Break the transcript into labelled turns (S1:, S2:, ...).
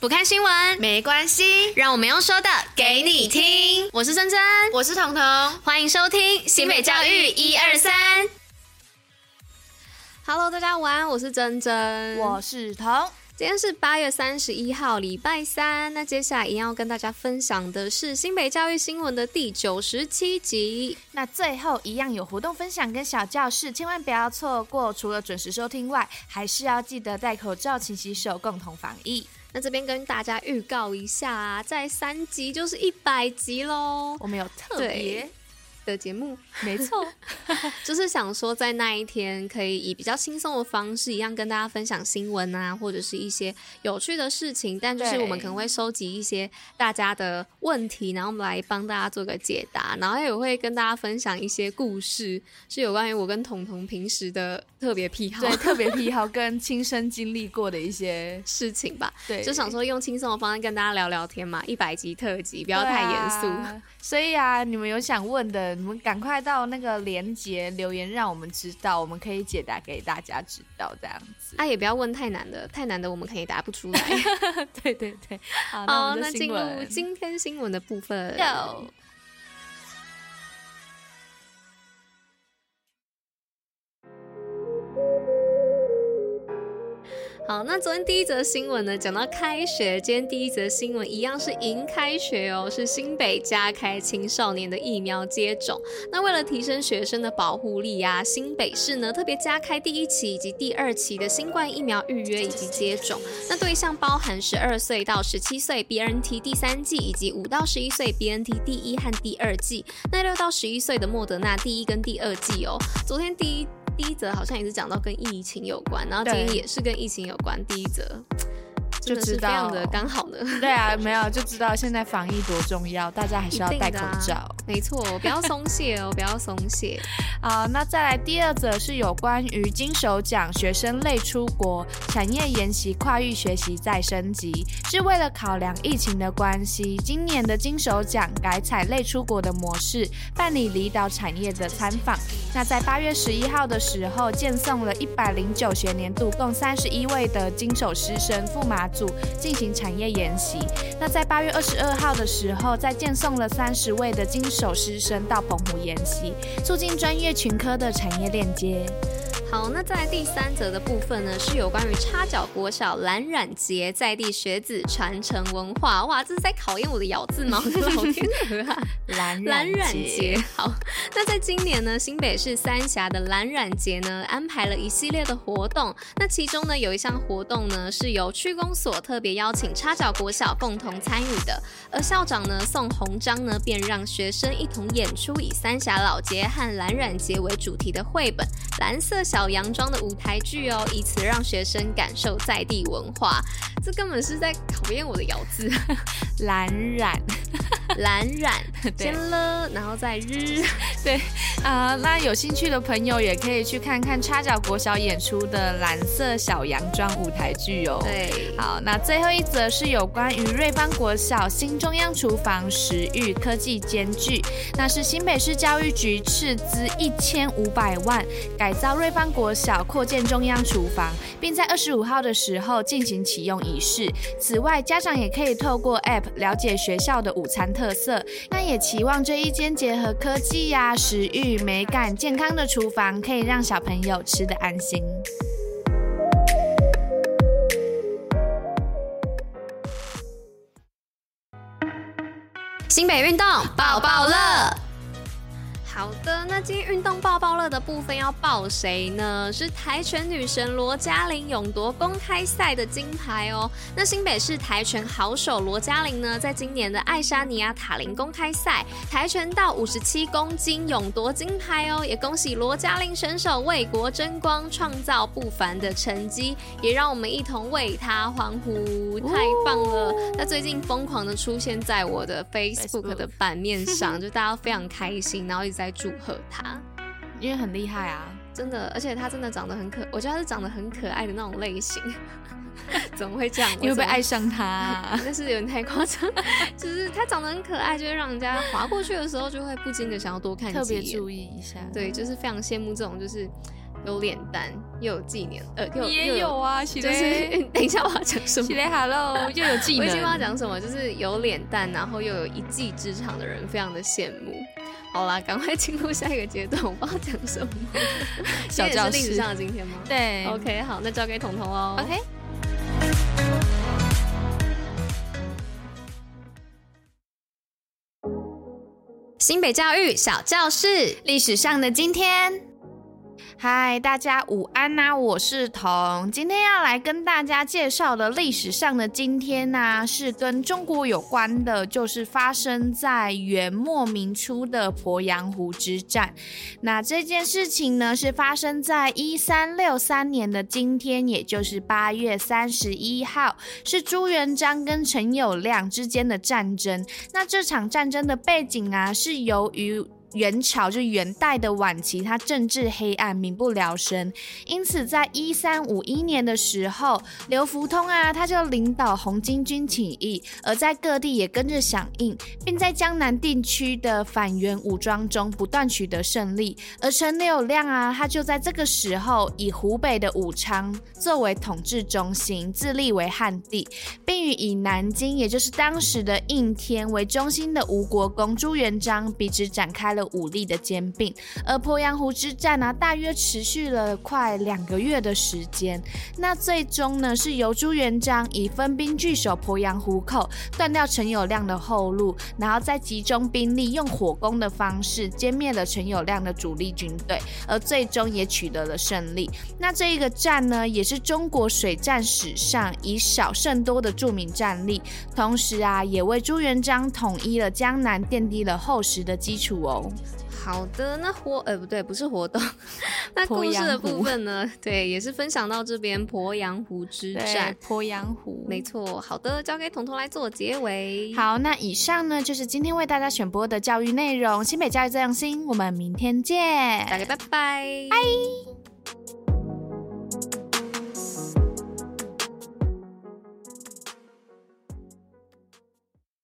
S1: 不看新闻
S2: 没关系，
S1: 让我们用说的给你听。我是珍珍，
S2: 我是彤彤，
S1: 欢迎收听新北教育一二三。Hello，大家晚安，我是珍珍，
S2: 我是彤。
S1: 今天是八月三十一号，礼拜三。那接下来一样要跟大家分享的是新北教育新闻的第九十七集。
S2: 那最后一样有活动分享跟小教室，千万不要错过。除了准时收听外，还是要记得戴口罩、勤洗手，共同防疫。
S1: 那这边跟大家预告一下啊，在三集就是一百集喽。
S2: 我们有特别
S1: 的节目，
S2: 没错，
S1: 就是想说在那一天可以以比较轻松的方式，一样跟大家分享新闻啊，或者是一些有趣的事情。但就是我们可能会收集一些大家的问题，然后我们来帮大家做个解答，然后也会跟大家分享一些故事，是有关于我跟彤彤平时的特别癖好，
S2: 对，特别癖好跟亲身经历过的一些
S1: 事情吧。
S2: 对，
S1: 就想说用轻松的方式跟大家聊聊天嘛，一百集特辑，不要太严肃。
S2: 啊。所以啊，你们有想问的？你们赶快到那个连接留言，让我们知道，我们可以解答给大家知道，这样子。
S1: 啊，也不要问太难的，太难的我们可以答不出来。
S2: 对对对，好，
S1: 那，那进入今天新闻的部分。好，那昨天第一则新闻呢，讲到开学，今天第一则新闻一样是迎开学哦，是新北加开青少年的疫苗接种。那为了提升学生的保护力啊，新北市呢特别加开第一期以及第二期的新冠疫苗预约以及接种。那对象包含十二岁到十七岁 BNT 第三季，以及五到十一岁 BNT 第一和第二季。那六到十一岁的莫德纳第一跟第二季哦。昨天第一。第一则好像也是讲到跟疫情有关，然后今天也是跟疫情有关。第一则。就知道非常的刚好呢。
S2: 对啊，没有就知道现在防疫多重要，大家还是要戴口罩。
S1: 啊、没错，不要松懈哦，不要松懈。
S2: 好，那再来第二则是有关于金手奖学生类出国产业研习跨域学习再升级，是为了考量疫情的关系，今年的金手奖改采类出国的模式办理离岛产业的参访。那在八月十一号的时候，荐送了一百零九学年度共三十一位的金手师生驸马进行产业研习。那在八月二十二号的时候，再荐送了三十位的金手师生到澎湖研习，促进专业群科的产业链接。
S1: 好，那在第三则的部分呢，是有关于插脚国小蓝染节在地学子传承文化。哇，这是在考验我的咬字吗？好天鹅啊！蓝蓝染节。好，那在今年呢，新北市三峡的蓝染节呢，安排了一系列的活动。那其中呢，有一项活动呢，是由区公所特别邀请插脚国小共同参与的。而校长呢，宋鸿章呢，便让学生一同演出以三峡老街和蓝染节为主题的绘本《蓝色小》小洋装的舞台剧哦，以此让学生感受在地文化。这根本是在考验我的咬字。
S2: 蓝染，
S1: 蓝染，先了，然后再日。
S2: 对啊、呃，那有兴趣的朋友也可以去看看插脚国小演出的蓝色小洋装舞台剧哦。
S1: 对，
S2: 好，那最后一则是有关于瑞芳国小新中央厨房食育科技兼具，那是新北市教育局斥资一千五百万改造瑞芳国小，扩建中央厨房，并在二十五号的时候进行启用仪式。此外，家长也可以透过 App 了解学校的午餐特色。那也期望这一间结合科技呀、食欲、美感、健康的厨房，可以让小朋友吃得安心。
S1: 新北运动抱抱乐。好的，那今天运动爆爆乐的部分要报谁呢？是跆拳女神罗嘉玲勇夺公开赛的金牌哦。那新北市跆拳好手罗嘉玲呢，在今年的爱沙尼亚塔林公开赛跆拳道五十七公斤勇夺金牌哦，也恭喜罗嘉玲选手为国争光，创造不凡的成绩，也让我们一同为她欢呼，太棒了！她最近疯狂的出现在我的 Facebook 的版面上，就大家非常开心，然后一直在。祝贺他，
S2: 因为很厉害啊，
S1: 真的，而且他真的长得很可，我觉得他是长得很可爱的那种类型。怎么会这样？
S2: 你会不会爱上他啊？
S1: 但是有点太夸张，就是他长得很可爱，就会让人家划过去的时候就会不禁的想要多看
S2: 特别注意一下。
S1: 对，就是非常羡慕这种就是有脸蛋，又有技能，呃，又
S2: 也有啊。就
S1: 是等一下我要讲什
S2: 么？，Hello，又有技能。
S1: 我已经不知道讲什么，就是有脸蛋，然后又有一技之长的人，非常的羡慕。好啦，赶快进入下一个阶段，我不知道讲什么。小教室历史上的今天吗？
S2: 对。
S1: OK，好，那交给彤彤哦。
S2: OK。
S1: 新北教育小教室，
S2: 历史上的今天。嗨，大家午安呐、啊！我是彤，今天要来跟大家介绍的历史上的今天呢、是跟中国有关的，就是发生在元末明初的鄱阳湖之战。那这件事情呢，是发生在一三六三年的今天，也就是八月三十一号，是朱元璋跟陈友谅之间的战争。那这场战争的背景啊，是由于。元朝就元代的晚期，它政治黑暗，民不聊生。因此，在一三五一年的时候，刘福通啊，他就领导红巾军起义，而在各地也跟着响应，并在江南地区的反元武装中不断取得胜利。而陈友谅啊，他就在这个时候以湖北的武昌作为统治中心，自立为汉帝，并与以南京，也就是当时的应天为中心的吴国公朱元璋彼此展开了。武力的兼并，而鄱阳湖之战呢、大约持续了快两个月的时间。那最终呢，是由朱元璋以分兵据守鄱阳湖口，断掉陈友谅的后路，然后再集中兵力，用火攻的方式歼灭了陈友谅的主力军队，而最终也取得了胜利。那这一个战呢，也是中国水战史上以少胜多的著名战例，同时啊，也为朱元璋统一了江南奠定了厚实的基础哦。
S1: 好的，那活呃不对，不是活动，那故事的部分呢？对，也是分享到这边鄱阳湖之战。
S2: 鄱阳湖，
S1: 没错。好的，交给彤彤来做结尾。
S2: 好，那以上呢就是今天为大家选播的教育内容。新北教育这样新，我们明天见，
S1: 大家拜拜，
S2: 拜。